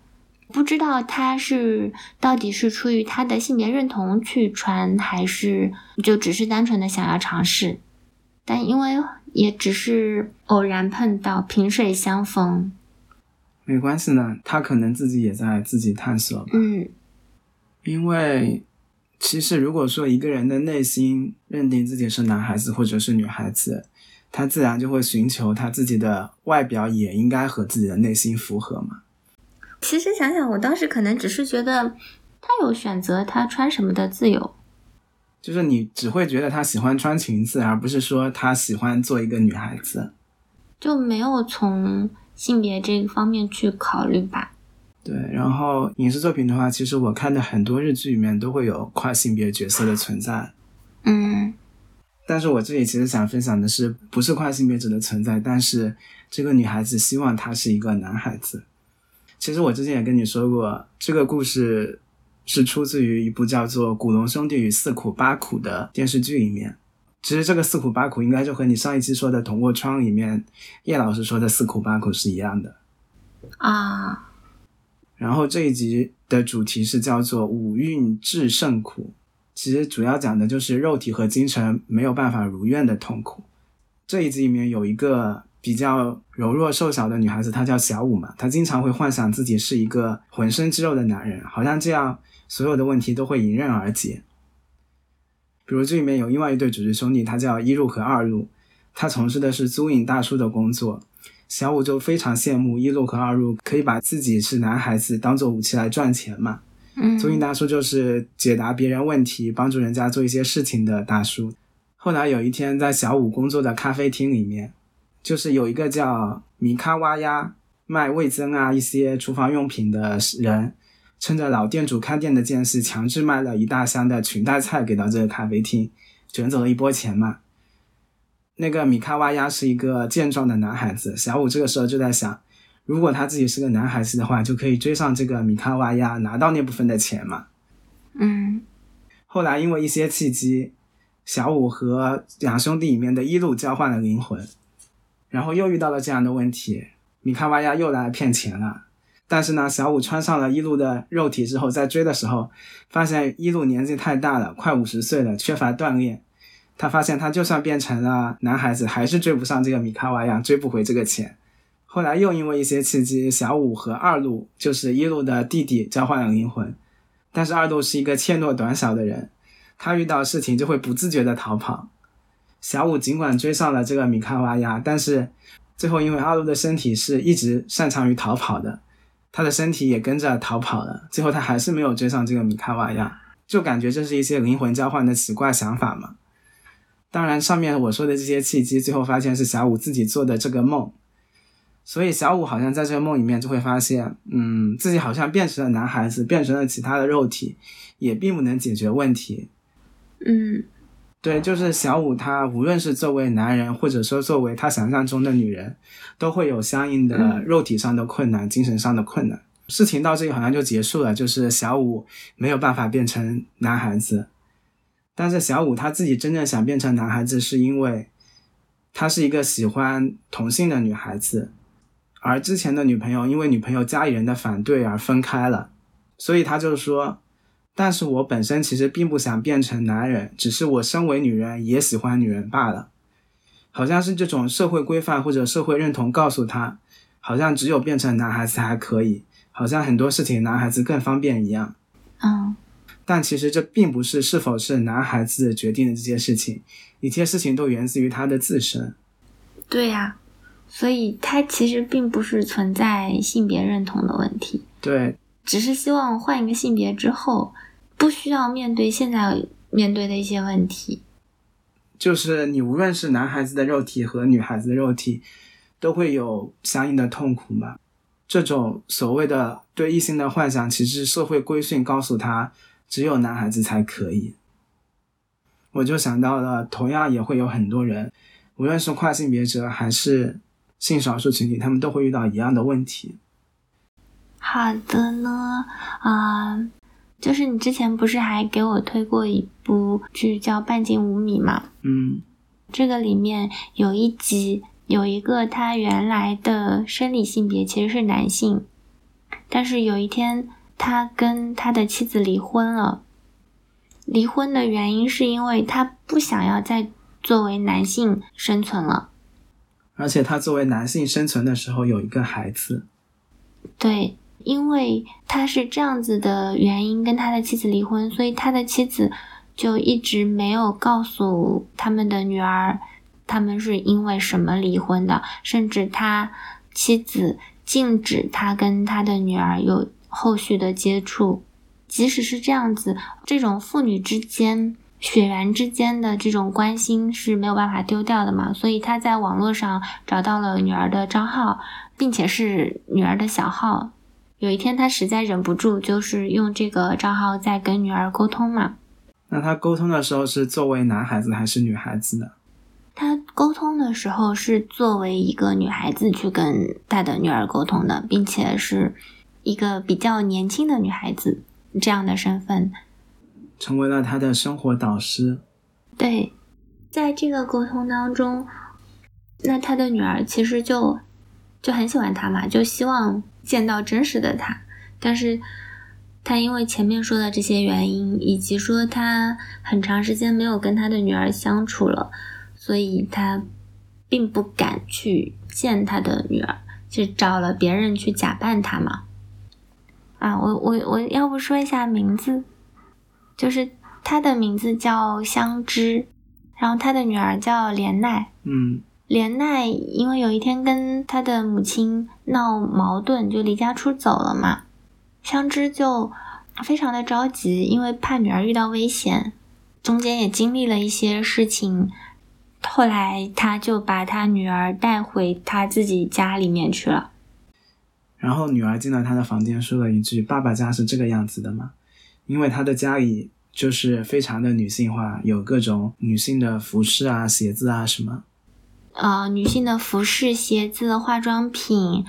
B: 不知道他是到底是出于他的性别认同去穿，还是就只是单纯的想要尝试。但因为也只是偶然碰到，萍水相逢，
A: 没关系呢。他可能自己也在自己探索。
B: 嗯，
A: 因为其实如果说一个人的内心认定自己是男孩子或者是女孩子，他自然就会寻求他自己的外表也应该和自己的内心符合嘛。
B: 其实想想，我当时可能只是觉得他有选择他穿什么的自由。
A: 就是你只会觉得他喜欢穿裙子，而不是说他喜欢做一个女孩子，
B: 就没有从性别这个方面去考虑吧。
A: 对，然后影视作品的话，其实我看的很多日剧里面都会有跨性别角色的存在。
B: 嗯，
A: 但是我这里其实想分享的是，不是跨性别者的存在，但是这个女孩子希望他是一个男孩子。其实我之前也跟你说过，这个故事。是出自于一部叫做《古龙兄弟与四苦八苦》的电视剧里面。其实这个四苦八苦应该就和你上一期说的《捅过窗》里面叶老师说的四苦八苦是一样的
B: 啊。
A: 然后这一集的主题是叫做“五蕴至圣苦”，其实主要讲的就是肉体和精神没有办法如愿的痛苦。这一集里面有一个比较柔弱瘦小的女孩子，她叫小舞嘛，她经常会幻想自己是一个浑身肌肉的男人，好像这样所有的问题都会迎刃而解。比如这里面有另外一对主角兄弟，他叫一路和二路，他从事的是租赁大叔的工作。小五就非常羡慕一路和二路可以把自己是男孩子当做武器来赚钱嘛。
B: 嗯，
A: 租赁大叔就是解答别人问题、帮助人家做一些事情的大叔。后来有一天，在小五工作的咖啡厅里面，就是有一个叫米卡哇呀卖味增啊一些厨房用品的人，趁着老店主开店的间隙，强制卖了一大箱的裙带菜给到这个咖啡厅，卷走了一波钱嘛。那个米卡哇呀是一个健壮的男孩子，小五这个时候就在想，如果他自己是个男孩子的话，就可以追上这个米卡哇呀，拿到那部分的钱嘛。
B: 嗯，
A: 后来因为一些契机，小五和两兄弟里面的一路交换了灵魂，然后又遇到了这样的问题，米卡哇呀又来骗钱了。但是呢，小五穿上了一路的肉体之后，在追的时候，发现一路年纪太大了，快五十岁了，缺乏锻炼。他发现他就算变成了男孩子，还是追不上这个米卡瓦呀，追不回这个钱。后来又因为一些契机，小五和二路就是一路的弟弟交换了灵魂，但是二路是一个怯懦短小的人，他遇到事情就会不自觉的逃跑。小五尽管追上了这个米卡瓦呀，但是最后因为二路的身体是一直擅长于逃跑的，他的身体也跟着逃跑了，最后他还是没有追上这个米卡瓦亚，就感觉这是一些灵魂交换的奇怪想法嘛。当然，上面我说的这些契机，最后发现是小五自己做的这个梦，所以小五好像在这个梦里面就会发现，嗯，自己好像变成了男孩子，变成了其他的肉体，也并不能解决问题。
B: 嗯，
A: 对，就是小五他无论是作为男人，或者说作为他想象中的女人，都会有相应的肉体上的困难、精神上的困难。事情到这里好像就结束了，就是小五没有办法变成男孩子。但是小五他自己真正想变成男孩子，是因为他是一个喜欢同性的女孩子，而之前的女朋友因为女朋友家里人的反对而分开了，所以他就说：“但是我本身其实并不想变成男人，只是我身为女人也喜欢女人罢了。”好像是这种社会规范或者社会认同告诉他，好像只有变成男孩子还可以，好像很多事情男孩子更方便一样。
B: 嗯。
A: 但其实这并不是是否是男孩子决定的这些事情，一切事情都源自于他的自身。
B: 对呀，所以他其实并不是存在性别认同的问题。
A: 对，
B: 只是希望换一个性别之后，不需要面对现在面对的一些问题。
A: 就是你无论是男孩子的肉体和女孩子的肉体，都会有相应的痛苦嘛。这种所谓的对异性的幻想，其实社会规训告诉他。只有男孩子才可以，我就想到了，同样也会有很多人，无论是跨性别者还是性少数群体，他们都会遇到一样的问题。
B: 好的呢，啊，就是你之前不是还给我推过一部剧叫《半径五米》吗？
A: 嗯，
B: 这个里面有一集，有一个他原来的生理性别其实是男性，但是有一天。他跟他的妻子离婚了，离婚的原因是因为他不想要再作为男性生存了，
A: 而且他作为男性生存的时候有一个孩子。
B: 对，因为他是这样子的原因跟他的妻子离婚，所以他的妻子就一直没有告诉他们的女儿，他们是因为什么离婚的，甚至他妻子禁止他跟他的女儿有。后续的接触，即使是这样子，这种父女之间、血缘之间的这种关心是没有办法丢掉的嘛？所以他在网络上找到了女儿的账号，并且是女儿的小号。有一天他实在忍不住，就是用这个账号在跟女儿沟通嘛。
A: 那他沟通的时候是作为男孩子还是女孩子呢？
B: 他沟通的时候是作为一个女孩子去跟他的女儿沟通的，并且是。一个比较年轻的女孩子这样的身份，
A: 成为了他的生活导师。
B: 对，在这个沟通当中，那他的女儿其实就就很喜欢他嘛，就希望见到真实的他。但是他因为前面说的这些原因，以及说他很长时间没有跟他的女儿相处了，所以他并不敢去见他的女儿，就找了别人去假扮他嘛。啊，我我我要不说一下名字，就是他的名字叫香枝，然后他的女儿叫莲奈。
A: 嗯
B: 莲奈因为有一天跟他的母亲闹矛盾，就离家出走了嘛。香枝就非常的着急，因为怕女儿遇到危险，中间也经历了一些事情。后来他就把他女儿带回他自己家里面去了。
A: 然后女儿进了他的房间，说了一句：“爸爸家是这个样子的吗？”因为他的家里就是非常的女性化，有各种女性的服饰啊、鞋子啊什么。
B: 呃，女性的服饰、鞋子、化妆品、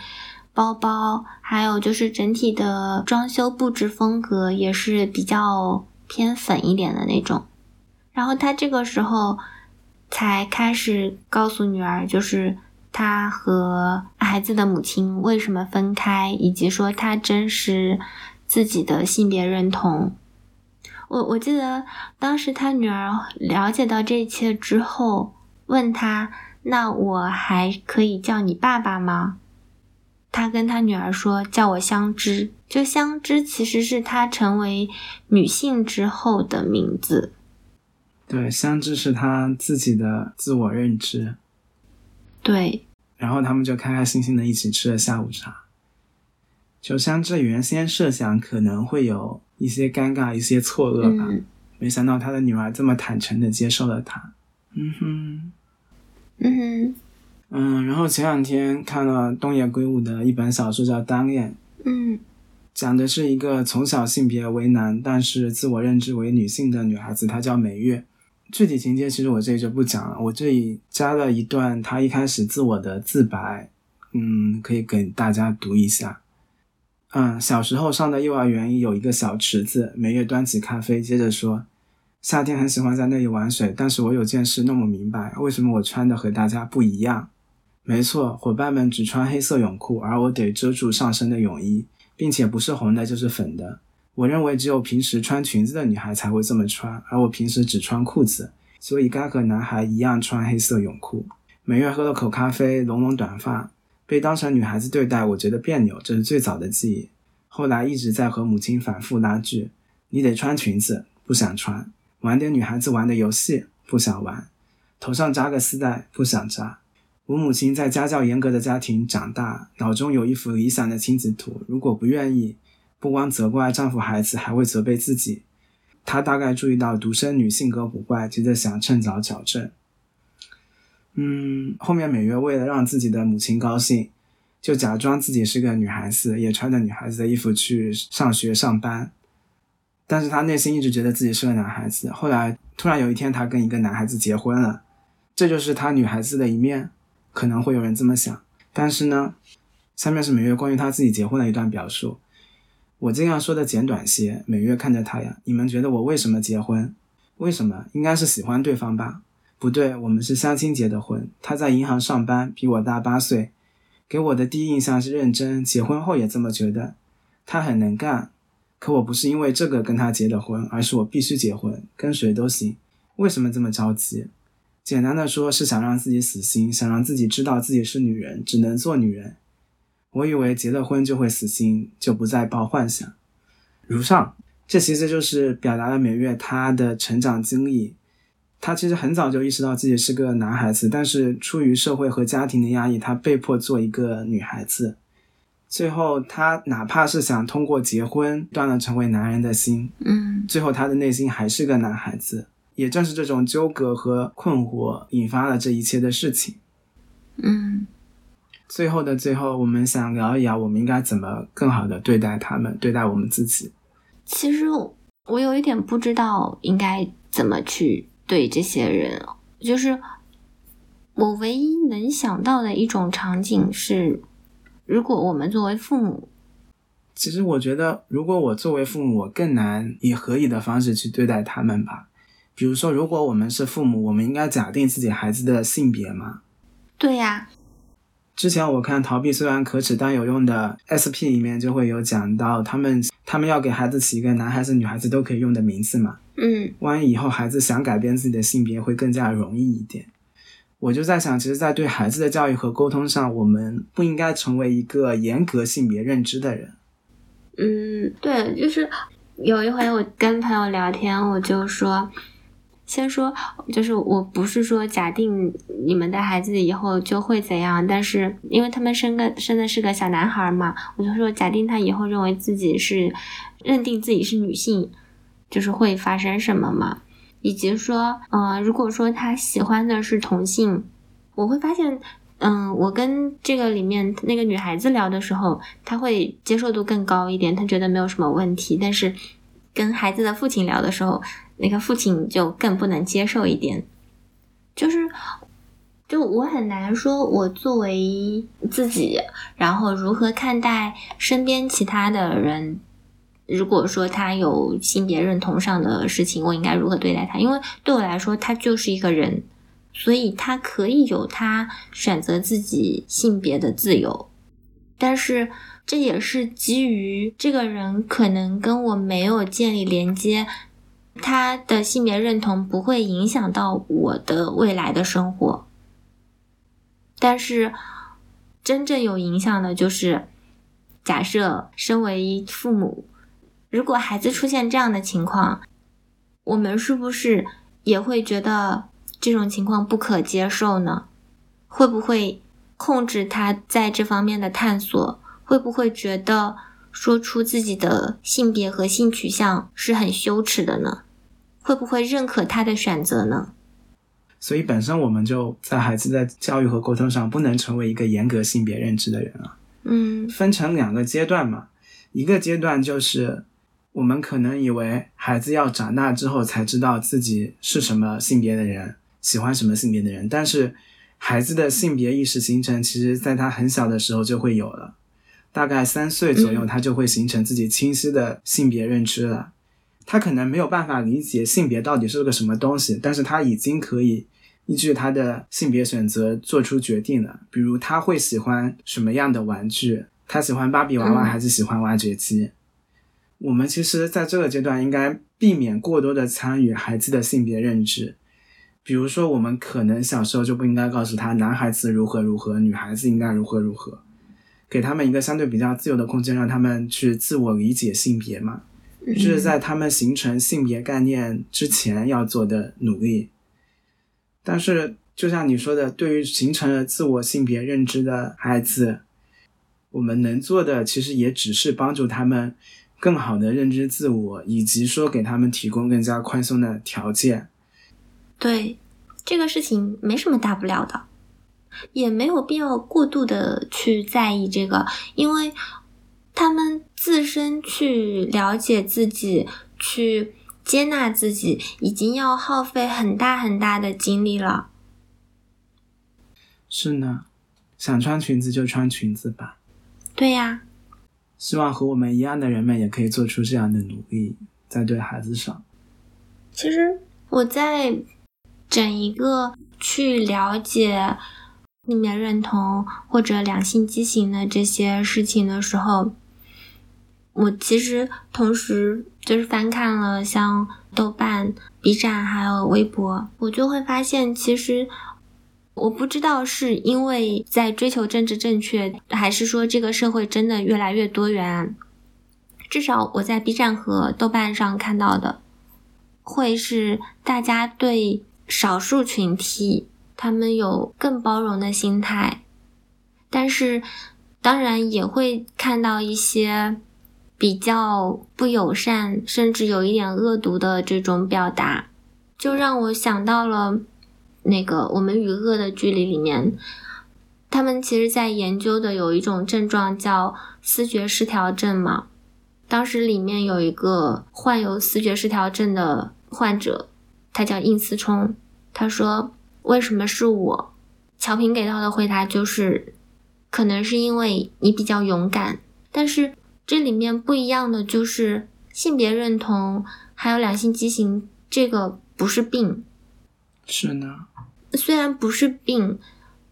B: 包包，还有就是整体的装修布置风格也是比较偏粉一点的那种。然后他这个时候才开始告诉女儿，就是他和孩子的母亲为什么分开，以及说他真实自己的性别认同。我我记得当时他女儿了解到这一切之后，问他。那我还可以叫你爸爸吗？他跟他女儿说：“叫我香知。”就香知其实是他成为女性之后的名字。
A: 对，香知是他自己的自我认知。
B: 对。
A: 然后他们就开开心心的一起吃了下午茶。就香知原先设想可能会有一些尴尬、一些错愕吧，没想到他的女儿这么坦诚的接受了他。嗯哼。
B: 嗯哼，
A: 嗯，然后前两天看了东野圭吾的一本小说叫《单恋》，
B: 嗯，
A: 讲的是一个从小性别为男，但是自我认知为女性的女孩子，她叫美月。具体情节其实我这里就不讲了，我这里加了一段她一开始自我的自白，嗯，可以给大家读一下。嗯，小时候上的幼儿园有一个小池子，美月端起咖啡，接着说。夏天很喜欢在那里玩水，但是我有件事弄不明白，为什么我穿的和大家不一样？没错，伙伴们只穿黑色泳裤，而我得遮住上身的泳衣，并且不是红的，就是粉的。我认为只有平时穿裙子的女孩才会这么穿，而我平时只穿裤子，所以该和男孩一样穿黑色泳裤。每月喝了口咖啡，拢拢短发，被当成女孩子对待，我觉得别扭，这是最早的记忆。后来一直在和母亲反复拉锯：你得穿裙子，不想穿。玩点女孩子玩的游戏，不想玩；头上扎个丝带，不想扎。我母亲在家教严格的家庭长大，脑中有一幅理想的亲子图。如果不愿意，不光责怪丈夫、孩子，还会责备自己。她大概注意到独生女性格古怪，急着想趁早矫正。嗯，后面美月为了让自己的母亲高兴，就假装自己是个女孩子，也穿着女孩子的衣服去上学上班。但是他内心一直觉得自己是个男孩子。后来突然有一天，他跟一个男孩子结婚了，这就是他女孩子的一面，可能会有人这么想。但是呢，下面是美月关于她自己结婚的一段表述，我尽量说的简短些。美月看着他呀，你们觉得我为什么结婚？为什么？应该是喜欢对方吧？不对，我们是相亲结的婚。他在银行上班，比我大八岁，给我的第一印象是认真，结婚后也这么觉得。他很能干。可我不是因为这个跟他结的婚，而是我必须结婚，跟谁都行。为什么这么着急？简单的说，是想让自己死心，想让自己知道自己是女人，只能做女人。我以为结了婚就会死心，就不再抱幻想。如上，这其实就是表达了美月她的成长经历。她其实很早就意识到自己是个男孩子，但是出于社会和家庭的压抑，她被迫做一个女孩子。最后，他哪怕是想通过结婚断了成为男人的心，
B: 嗯，
A: 最后他的内心还是个男孩子。也正是这种纠葛和困惑，引发了这一切的事情。
B: 嗯，
A: 最后的最后，我们想聊一聊，我们应该怎么更好的对待他们，对待我们自己。
B: 其实我有一点不知道应该怎么去对这些人，就是我唯一能想到的一种场景是。如果我们作为父母，
A: 其实我觉得，如果我作为父母，我更难以合理的方式去对待他们吧。比如说，如果我们是父母，我们应该假定自己孩子的性别吗？
B: 对呀。
A: 之前我看《逃避虽然可耻但有用》的 SP 里面就会有讲到，他们他们要给孩子起一个男孩子、女孩子都可以用的名字嘛。
B: 嗯
A: 万一以后孩子想改变自己的性别，会更加容易一点。我就在想，其实，在对孩子的教育和沟通上，我们不应该成为一个严格性别认知的人。
B: 嗯，对，就是有一回我跟朋友聊天，我就说，先说，就是我不是说假定你们的孩子以后就会怎样，但是因为他们生个生的是个小男孩嘛，我就说假定他以后认为自己是认定自己是女性，就是会发生什么嘛，以及说，呃，如果说他喜欢的是同性，我会发现。嗯，我跟这个里面那个女孩子聊的时候，她会接受度更高一点，她觉得没有什么问题。但是跟孩子的父亲聊的时候，那个父亲就更不能接受一点。就是，就我很难说，我作为自己，然后如何看待身边其他的人。如果说他有性别认同上的事情，我应该如何对待他？因为对我来说，他就是一个人。所以他可以有他选择自己性别的自由，但是这也是基于这个人可能跟我没有建立连接，他的性别认同不会影响到我的未来的生活。但是真正有影响的就是，假设身为父母，如果孩子出现这样的情况，我们是不是也会觉得？这种情况不可接受呢？会不会控制他在这方面的探索？会不会觉得说出自己的性别和性取向是很羞耻的呢？会不会认可他的选择呢？
A: 所以本身我们就在孩子在教育和沟通上不能成为一个严格性别认知的人啊。
B: 嗯，
A: 分成两个阶段嘛，一个阶段就是我们可能以为孩子要长大之后才知道自己是什么性别的人。喜欢什么性别的人，但是孩子的性别意识形成，其实在他很小的时候就会有了，大概三岁左右，他就会形成自己清晰的性别认知了。他可能没有办法理解性别到底是个什么东西，但是他已经可以依据他的性别选择做出决定了。比如他会喜欢什么样的玩具，他喜欢芭比娃娃还是喜欢挖掘机？我们其实在这个阶段应该避免过多的参与孩子的性别认知。比如说，我们可能小时候就不应该告诉他男孩子如何如何，女孩子应该如何如何，给他们一个相对比较自由的空间，让他们去自我理解性别嘛，这是在他们形成性别概念之前要做的努力。但是，就像你说的，对于形成了自我性别认知的孩子，我们能做的其实也只是帮助他们更好的认知自我，以及说给他们提供更加宽松的条件。
B: 对，这个事情没什么大不了的，也没有必要过度的去在意这个，因为他们自身去了解自己、去接纳自己，已经要耗费很大很大的精力了。
A: 是呢，想穿裙子就穿裙子吧。
B: 对呀。
A: 希望和我们一样的人们也可以做出这样的努力，在对孩子上。
B: 其实我在。整一个去了解性别认同或者两性畸形的这些事情的时候，我其实同时就是翻看了像豆瓣、B 站还有微博，我就会发现，其实我不知道是因为在追求政治正确，还是说这个社会真的越来越多元。至少我在 B 站和豆瓣上看到的，会是大家对。少数群体，他们有更包容的心态，但是当然也会看到一些比较不友善，甚至有一点恶毒的这种表达，就让我想到了那个《我们与恶的距离》里面，他们其实在研究的有一种症状叫思觉失调症嘛。当时里面有一个患有思觉失调症的患者。他叫应思聪，他说：“为什么是我？”乔平给到的回答就是：“可能是因为你比较勇敢。”但是这里面不一样的就是性别认同还有两性畸形，这个不是病。
A: 是呢。
B: 虽然不是病，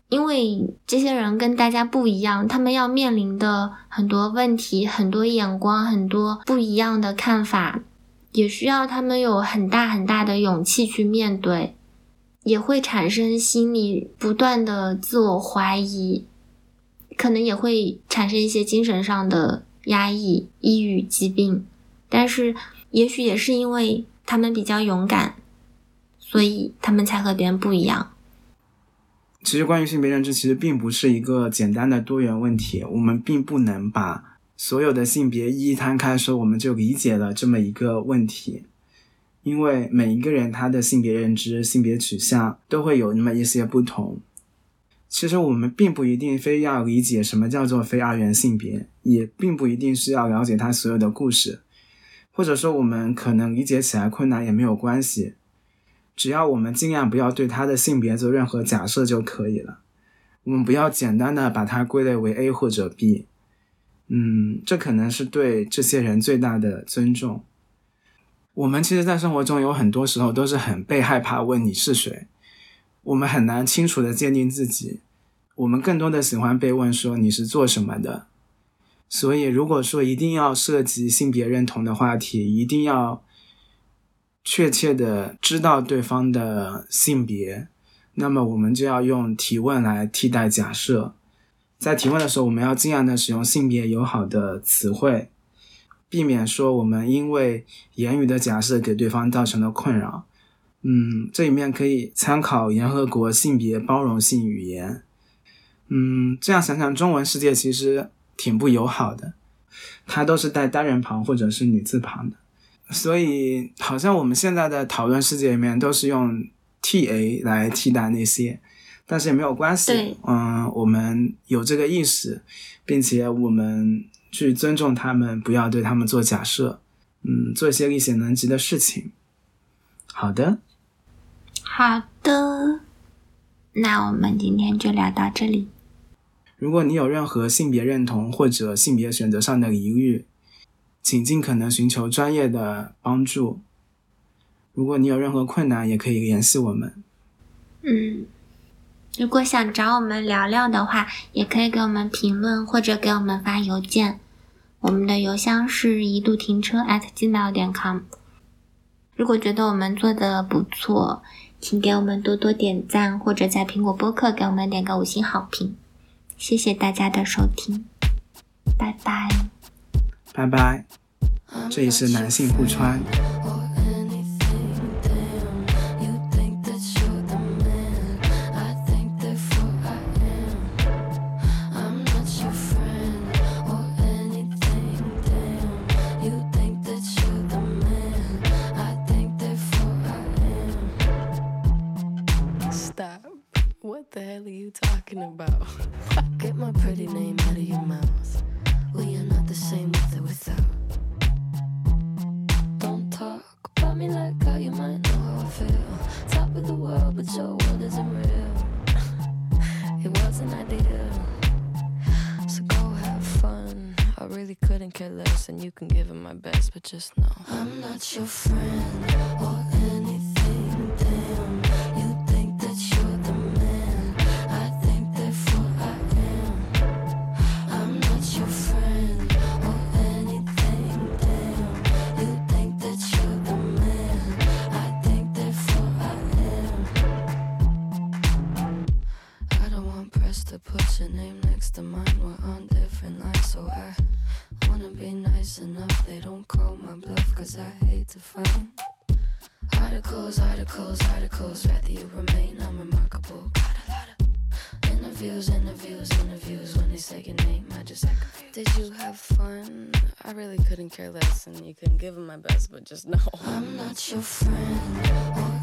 B: 因为这些人跟大家不一样，他们要面临的很多问题、很多眼光、很多不一样的看法，也需要他们有很大很大的勇气去面对，也会产生心理不断的自我怀疑，可能也会产生一些精神上的压抑、抑郁、疾病。但是，也许也是因为他们比较勇敢，所以他们才和别人不一样。
A: 其实，关于性别认知，其实并不是一个简单的多元问题。我们并不能把所有的性别一一摊开说，我们就理解了这么一个问题。因为每一个人他的性别认知、性别取向都会有那么一些不同。其实，我们并不一定非要理解什么叫做非二元性别，也并不一定是要了解他所有的故事，或者说我们可能理解起来困难也没有关系。只要我们尽量不要对他的性别做任何假设就可以了。我们不要简单的把它归类为 A 或者 B。嗯，这可能是对这些人最大的尊重。我们其实，在生活中有很多时候都是很被害怕问你是谁，我们很难清楚的界定自己。我们更多的喜欢被问说你是做什么的。所以，如果说一定要涉及性别认同的话题，一定要。确切的知道对方的性别，那么我们就要用提问来替代假设。在提问的时候，我们要尽量的使用性别友好的词汇，避免说我们因为言语的假设给对方造成了困扰。嗯，这里面可以参考联合国性别包容性语言。嗯，这样想想，中文世界其实挺不友好的，它都是带单人旁或者是女字旁的。所以，好像我们现在的讨论世界里面都是用 T A 来替代那些，但是也没有关系。嗯，我们有这个意识，并且我们去尊重他们，不要对他们做假设。嗯，做一些力所能及的事情。好的，
B: 好的，那我们今天就聊到这里。
A: 如果你有任何性别认同或者性别选择上的疑虑，请尽可能寻求专业的帮助。如果你有任何困难，也可以联系我们。
B: 嗯，如果想找我们聊聊的话，也可以给我们评论或者给我们发邮件。我们的邮箱是一度停车 at gmail 点 com。如果觉得我们做的不错，请给我们多多点赞，或者在苹果播客给我们点个五星好评。谢谢大家的收听，拜拜。
A: 拜拜，这里是男性互穿。
C: and you couldn't give them my best, but just know. I'm not your friend.